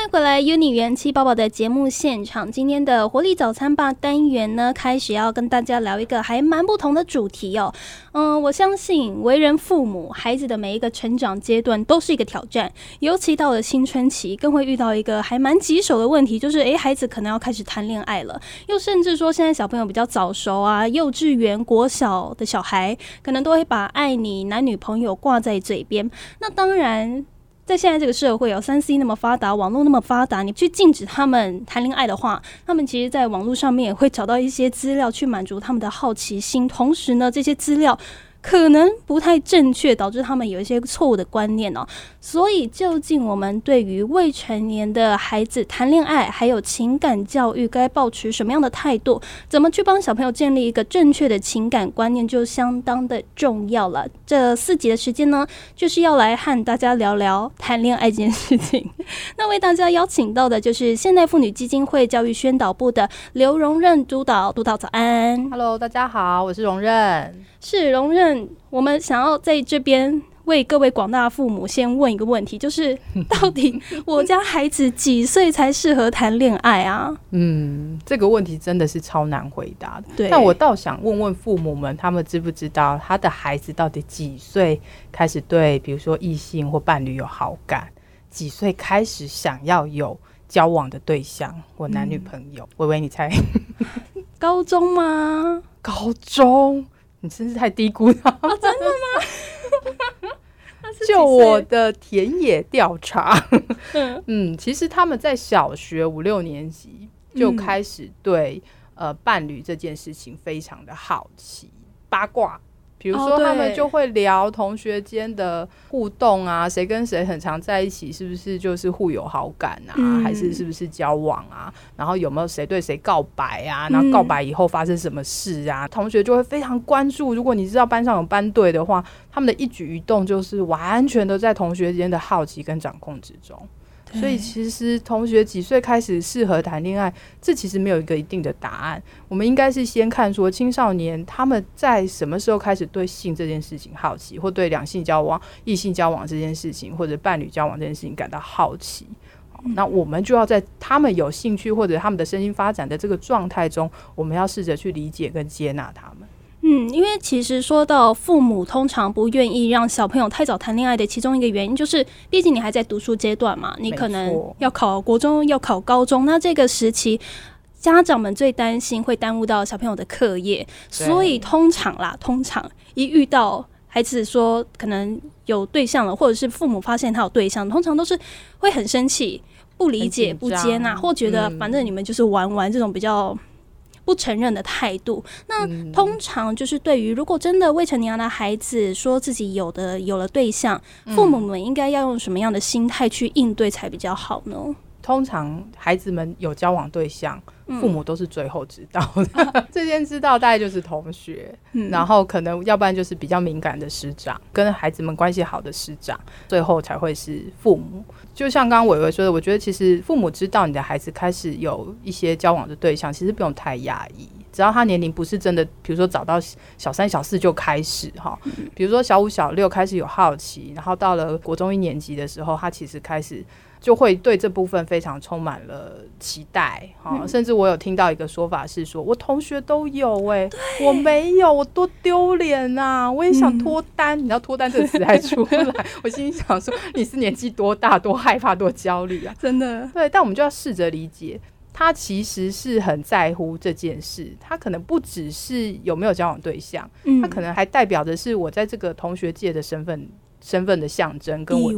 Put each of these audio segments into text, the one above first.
欢迎回来，Uni 元气宝宝的节目现场。今天的活力早餐吧单元呢，开始要跟大家聊一个还蛮不同的主题哦。嗯，我相信为人父母，孩子的每一个成长阶段都是一个挑战，尤其到了青春期，更会遇到一个还蛮棘手的问题，就是诶，孩子可能要开始谈恋爱了，又甚至说现在小朋友比较早熟啊，幼稚园、国小的小孩可能都会把爱你男女朋友挂在嘴边。那当然。在现在这个社会哦，三 C 那么发达，网络那么发达，你去禁止他们谈恋爱的话，他们其实在网络上面也会找到一些资料去满足他们的好奇心。同时呢，这些资料。可能不太正确，导致他们有一些错误的观念哦。所以，究竟我们对于未成年的孩子谈恋爱，还有情感教育，该保持什么样的态度？怎么去帮小朋友建立一个正确的情感观念，就相当的重要了。这四集的时间呢，就是要来和大家聊聊谈恋爱这件事情。那为大家邀请到的就是现代妇女基金会教育宣导部的刘荣任督导，督导早安。Hello，大家好，我是荣任。是荣任，我们想要在这边为各位广大父母先问一个问题，就是 到底我家孩子几岁才适合谈恋爱啊？嗯，这个问题真的是超难回答的。对，但我倒想问问父母们，他们知不知道他的孩子到底几岁开始对，比如说异性或伴侣有好感？几岁开始想要有交往的对象或男女朋友？微微，你猜？高中吗？高中。你真是太低估他了！真的吗？就我的田野调查，嗯，其实他们在小学五六年级就开始对呃伴侣这件事情非常的好奇八卦。比如说，他们就会聊同学间的互动啊，谁跟谁很常在一起，是不是就是互有好感啊，还是是不是交往啊？然后有没有谁对谁告白啊？然后告白以后发生什么事啊？同学就会非常关注。如果你知道班上有班队的话，他们的一举一动就是完全都在同学间的好奇跟掌控之中。所以其实同学几岁开始适合谈恋爱，这其实没有一个一定的答案。我们应该是先看说青少年他们在什么时候开始对性这件事情好奇，或对两性交往、异性交往这件事情，或者伴侣交往这件事情感到好奇。那我们就要在他们有兴趣或者他们的身心发展的这个状态中，我们要试着去理解跟接纳他们。嗯，因为其实说到父母通常不愿意让小朋友太早谈恋爱的其中一个原因，就是毕竟你还在读书阶段嘛，你可能要考国中，要考高中，那这个时期家长们最担心会耽误到小朋友的课业，所以通常啦，通常一遇到孩子说可能有对象了，或者是父母发现他有对象，通常都是会很生气、不理解、不接纳，或觉得反正你们就是玩玩这种比较。不承认的态度，那通常就是对于如果真的未成年的孩子说自己有的有了对象，父母们应该要用什么样的心态去应对才比较好呢？通常孩子们有交往对象，父母都是最后知道的。最先知道大概就是同学，然后可能要不然就是比较敏感的师长，跟孩子们关系好的师长，最后才会是父母。就像刚刚伟伟说的，我觉得其实父母知道你的孩子开始有一些交往的对象，其实不用太压抑，只要他年龄不是真的，比如说找到小三、小四就开始哈，比如说小五、小六开始有好奇，然后到了国中一年级的时候，他其实开始。就会对这部分非常充满了期待，哈，甚至我有听到一个说法是说，我同学都有，哎，我没有，我多丢脸呐！我也想脱单，你知道脱单这个词还出来，我心里想说，你是年纪多大，多害怕，多焦虑啊！真的，对，但我们就要试着理解，他其实是很在乎这件事，他可能不只是有没有交往对象，他可能还代表的是我在这个同学界的身份。身份的象征，跟我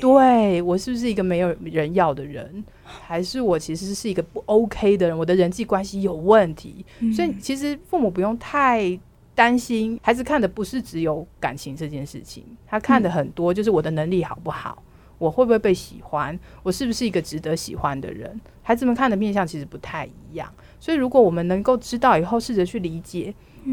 对我是不是一个没有人要的人，还是我其实是一个不 OK 的人？我的人际关系有问题，所以其实父母不用太担心，孩子看的不是只有感情这件事情，他看的很多就是我的能力好不好，我会不会被喜欢，我是不是一个值得喜欢的人？孩子们看的面相其实不太一样，所以如果我们能够知道以后，试着去理解。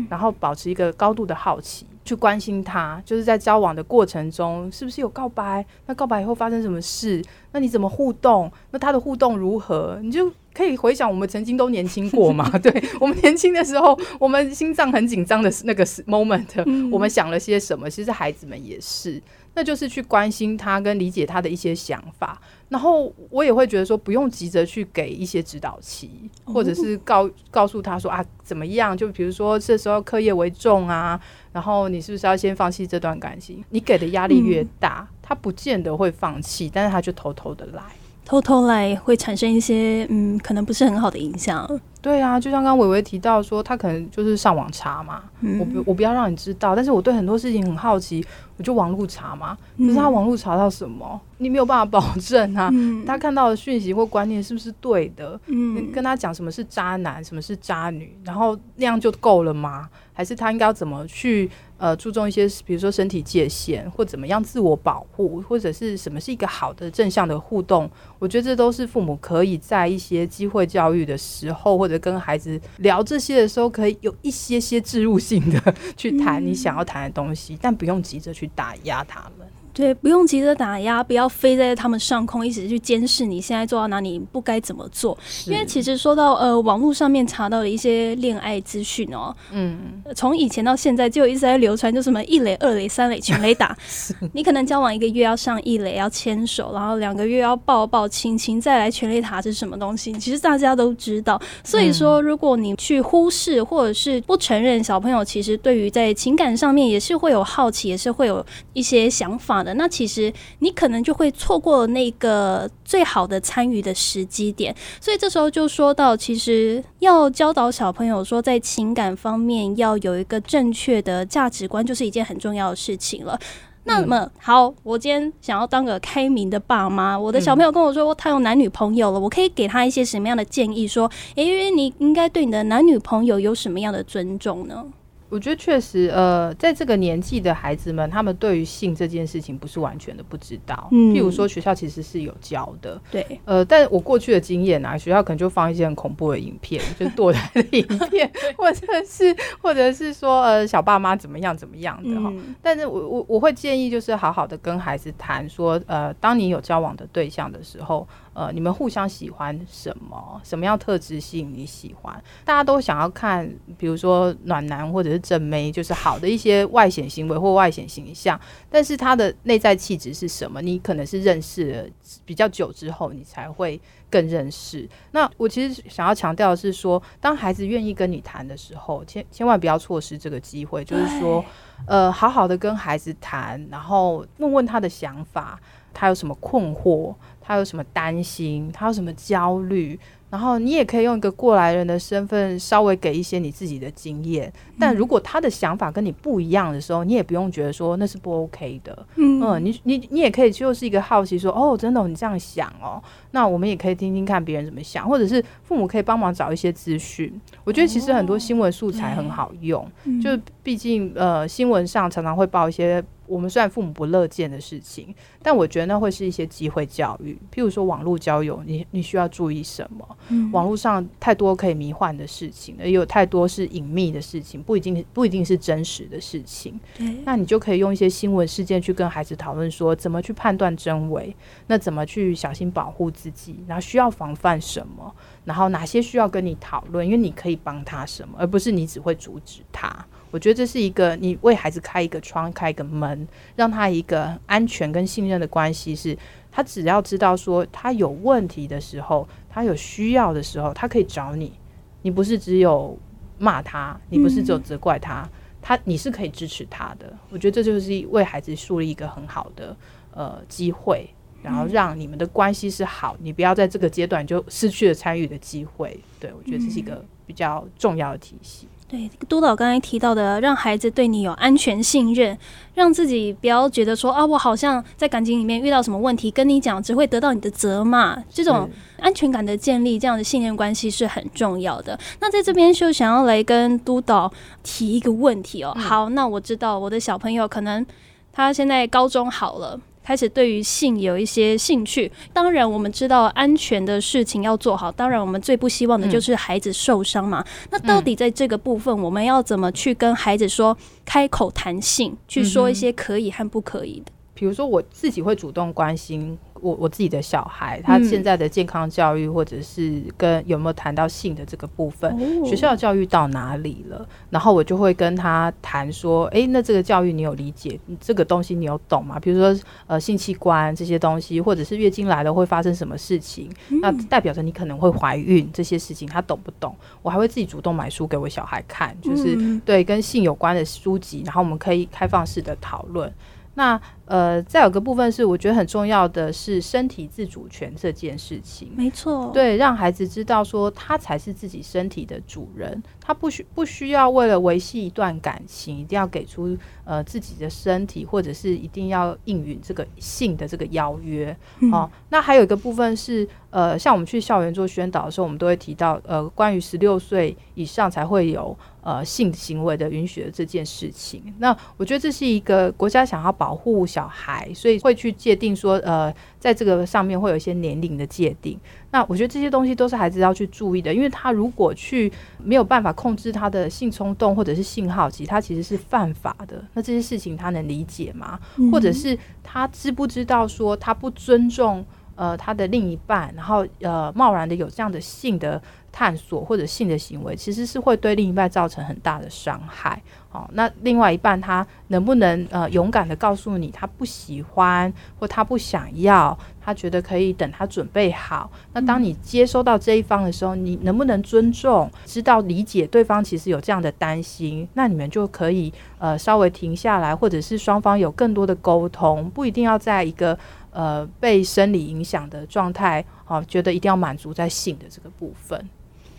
然后保持一个高度的好奇，去关心他，就是在交往的过程中，是不是有告白？那告白以后发生什么事？那你怎么互动？那他的互动如何？你就可以回想我们曾经都年轻过嘛？对我们年轻的时候，我们心脏很紧张的那个 moment，我们想了些什么？其实孩子们也是。那就是去关心他跟理解他的一些想法，然后我也会觉得说不用急着去给一些指导期，或者是告告诉他说啊怎么样？就比如说这时候课业为重啊，然后你是不是要先放弃这段感情？你给的压力越大，他不见得会放弃，但是他就偷偷的来，偷偷来会产生一些嗯，可能不是很好的影响。对啊，就像刚刚伟伟提到说，他可能就是上网查嘛，我不我不要让你知道，但是我对很多事情很好奇。我就网络查嘛，可是他网络查到什么，你没有办法保证啊。他看到的讯息或观念是不是对的？嗯，跟他讲什么是渣男，什么是渣女，然后那样就够了吗？还是他应该要怎么去呃注重一些，比如说身体界限，或怎么样自我保护，或者是什么是一个好的正向的互动？我觉得这都是父母可以在一些机会教育的时候，或者跟孩子聊这些的时候，可以有一些些置入性的去谈你想要谈的东西，但不用急着去。打压他们。对，不用急着打压，不要飞在他们上空，一直去监视你现在做到哪里，不该怎么做。因为其实说到呃，网络上面查到的一些恋爱资讯哦，嗯，从以前到现在就一直在流传，就什么一垒、二垒、三垒全垒打。你可能交往一个月要上一垒要牵手，然后两个月要抱抱亲亲，再来全垒打是什么东西？其实大家都知道。所以说，如果你去忽视或者是不承认，小朋友其实对于在情感上面也是会有好奇，也是会有一些想法的。那其实你可能就会错过那个最好的参与的时机点，所以这时候就说到，其实要教导小朋友说，在情感方面要有一个正确的价值观，就是一件很重要的事情了。那么好，我今天想要当个开明的爸妈，我的小朋友跟我说他有男女朋友了，我可以给他一些什么样的建议？说，诶，你应该对你的男女朋友有什么样的尊重呢？我觉得确实，呃，在这个年纪的孩子们，他们对于性这件事情不是完全的不知道。嗯，譬如说学校其实是有教的，对。呃，但我过去的经验啊，学校可能就放一些很恐怖的影片，就是堕胎的影片，或者是或者是说呃小爸妈怎么样怎么样的哈。但是我我我会建议就是好好的跟孩子谈说，呃，当你有交往的对象的时候。呃，你们互相喜欢什么？什么样特质吸引你喜欢？大家都想要看，比如说暖男或者是正妹，就是好的一些外显行为或外显形象。但是他的内在气质是什么？你可能是认识了比较久之后，你才会更认识。那我其实想要强调的是说，当孩子愿意跟你谈的时候，千千万不要错失这个机会。就是说，呃，好好的跟孩子谈，然后问问他的想法，他有什么困惑。他有什么担心？他有什么焦虑？然后你也可以用一个过来人的身份，稍微给一些你自己的经验。但如果他的想法跟你不一样的时候，你也不用觉得说那是不 OK 的。嗯，你你你也可以就是一个好奇说，哦，真的你这样想哦，那我们也可以听听看别人怎么想，或者是父母可以帮忙找一些资讯。我觉得其实很多新闻素材很好用，就毕竟呃新闻上常常会报一些。我们虽然父母不乐见的事情，但我觉得那会是一些机会教育。譬如说网络交友，你你需要注意什么？网络上太多可以迷幻的事情，也有太多是隐秘的事情，不一定不一定是真实的事情。那你就可以用一些新闻事件去跟孩子讨论，说怎么去判断真伪，那怎么去小心保护自己，然后需要防范什么，然后哪些需要跟你讨论，因为你可以帮他什么，而不是你只会阻止他。我觉得这是一个你为孩子开一个窗、开一个门，让他一个安全跟信任的关系。是他只要知道说他有问题的时候，他有需要的时候，他可以找你。你不是只有骂他，你不是只有责怪他，他你是可以支持他的。我觉得这就是为孩子树立一个很好的呃机会，然后让你们的关系是好。你不要在这个阶段就失去了参与的机会。对我觉得这是一个比较重要的提醒。对督导刚才提到的，让孩子对你有安全信任，让自己不要觉得说啊，我好像在感情里面遇到什么问题，跟你讲只会得到你的责骂，这种安全感的建立，这样的信任关系是很重要的。那在这边就想要来跟督导提一个问题哦。好，那我知道我的小朋友可能他现在高中好了。开始对于性有一些兴趣，当然我们知道安全的事情要做好，当然我们最不希望的就是孩子受伤嘛。那到底在这个部分，我们要怎么去跟孩子说开口谈性，去说一些可以和不可以的？比如说我自己会主动关心我我自己的小孩，他现在的健康教育，或者是跟有没有谈到性的这个部分，学校教育到哪里了？然后我就会跟他谈说，哎，那这个教育你有理解？这个东西你有懂吗？比如说，呃，性器官这些东西，或者是月经来了会发生什么事情？那代表着你可能会怀孕这些事情，他懂不懂？我还会自己主动买书给我小孩看，就是对跟性有关的书籍，然后我们可以开放式的讨论。那呃，再有个部分是，我觉得很重要的是身体自主权这件事情。没错，对，让孩子知道说他才是自己身体的主人，他不需不需要为了维系一段感情，一定要给出呃自己的身体，或者是一定要应允这个性的这个邀约。哦，那还有一个部分是，呃，像我们去校园做宣导的时候，我们都会提到，呃，关于十六岁以上才会有呃性行为的允许的这件事情。那我觉得这是一个国家想要保护小。小孩，所以会去界定说，呃，在这个上面会有一些年龄的界定。那我觉得这些东西都是孩子要去注意的，因为他如果去没有办法控制他的性冲动或者是性好奇，他其实是犯法的。那这些事情他能理解吗？或者是他知不知道说他不尊重呃他的另一半，然后呃贸然的有这样的性的。探索或者性的行为，其实是会对另一半造成很大的伤害。好，那另外一半他能不能呃勇敢的告诉你他不喜欢或他不想要，他觉得可以等他准备好。那当你接收到这一方的时候，你能不能尊重、知道理解对方其实有这样的担心？那你们就可以呃稍微停下来，或者是双方有更多的沟通，不一定要在一个呃被生理影响的状态，好，觉得一定要满足在性的这个部分。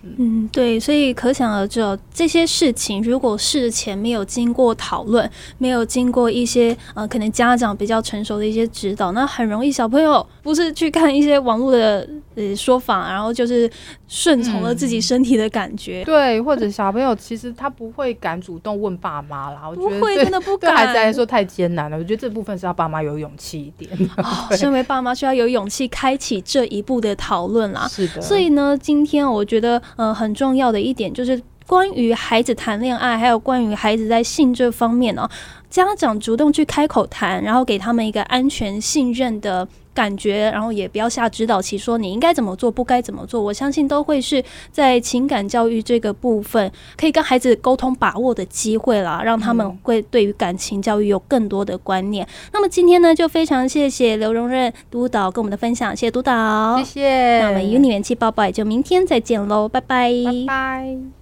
嗯，对，所以可想而知，这些事情如果事前没有经过讨论，没有经过一些呃，可能家长比较成熟的一些指导，那很容易小朋友不是去看一些网络的呃说法，然后就是顺从了自己身体的感觉。对，或者小朋友其实他不会敢主动问爸妈啦，我觉得会真的不敢。对孩子来说太艰难了，我觉得这部分是要爸妈有勇气 一点。哦，身为爸妈需要有勇气开启这一步的讨论啦。是的。所以呢，今天我觉得。呃，很重要的一点就是关于孩子谈恋爱，还有关于孩子在性这方面呢，家长主动去开口谈，然后给他们一个安全信任的感觉，然后也不要下指导棋，说你应该怎么做，不该怎么做。我相信都会是在情感教育这个部分，可以跟孩子沟通把握的机会啦，让他们会对于感情教育有更多的观念。那么今天呢，就非常谢谢刘荣任督导跟我们的分享，谢谢督导，谢谢。那我们与你元气抱抱，也就明天再见喽，拜拜，拜拜。